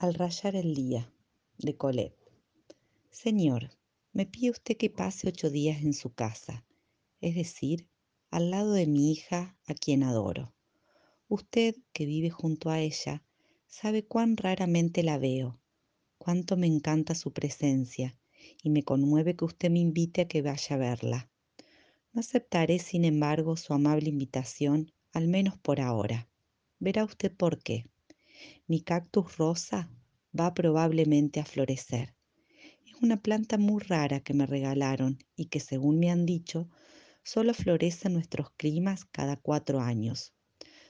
Al rayar el día, de Colette. Señor, me pide usted que pase ocho días en su casa, es decir, al lado de mi hija, a quien adoro. Usted, que vive junto a ella, sabe cuán raramente la veo, cuánto me encanta su presencia y me conmueve que usted me invite a que vaya a verla. No aceptaré, sin embargo, su amable invitación, al menos por ahora. Verá usted por qué mi cactus rosa va probablemente a florecer. Es una planta muy rara que me regalaron y que según me han dicho, solo florece en nuestros climas cada cuatro años.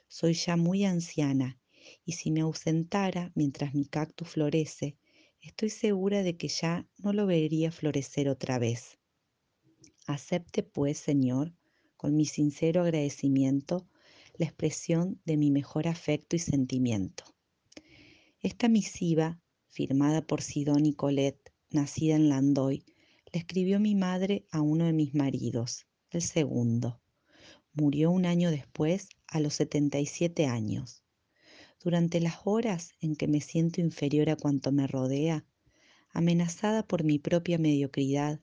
Soy ya muy anciana y si me ausentara mientras mi cactus florece, estoy segura de que ya no lo vería florecer otra vez. Acepte pues, Señor, con mi sincero agradecimiento, la expresión de mi mejor afecto y sentimiento. Esta misiva, firmada por Sidoni Colette, nacida en Landoy, la escribió mi madre a uno de mis maridos, el segundo. Murió un año después, a los 77 años. Durante las horas en que me siento inferior a cuanto me rodea, amenazada por mi propia mediocridad,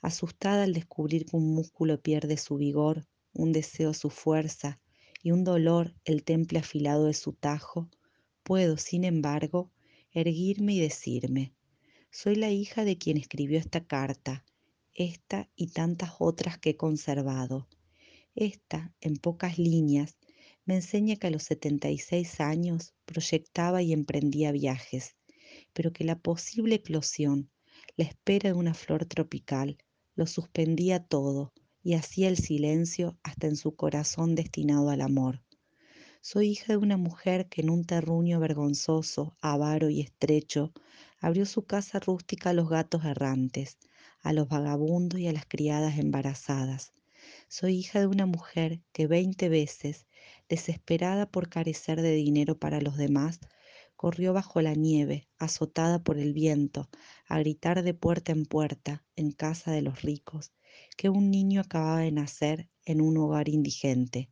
asustada al descubrir que un músculo pierde su vigor, un deseo su fuerza y un dolor el temple afilado de su tajo, puedo, sin embargo, erguirme y decirme, soy la hija de quien escribió esta carta, esta y tantas otras que he conservado. Esta, en pocas líneas, me enseña que a los 76 años proyectaba y emprendía viajes, pero que la posible eclosión, la espera de una flor tropical, lo suspendía todo y hacía el silencio hasta en su corazón destinado al amor. Soy hija de una mujer que en un terruño vergonzoso, avaro y estrecho, abrió su casa rústica a los gatos errantes, a los vagabundos y a las criadas embarazadas. Soy hija de una mujer que veinte veces, desesperada por carecer de dinero para los demás, corrió bajo la nieve, azotada por el viento, a gritar de puerta en puerta, en casa de los ricos, que un niño acababa de nacer en un hogar indigente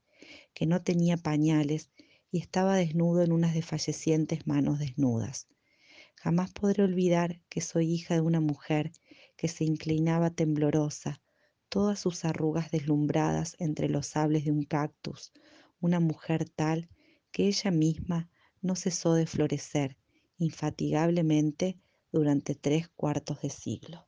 que no tenía pañales y estaba desnudo en unas desfallecientes manos desnudas. Jamás podré olvidar que soy hija de una mujer que se inclinaba temblorosa, todas sus arrugas deslumbradas entre los sables de un cactus, una mujer tal que ella misma no cesó de florecer infatigablemente durante tres cuartos de siglo.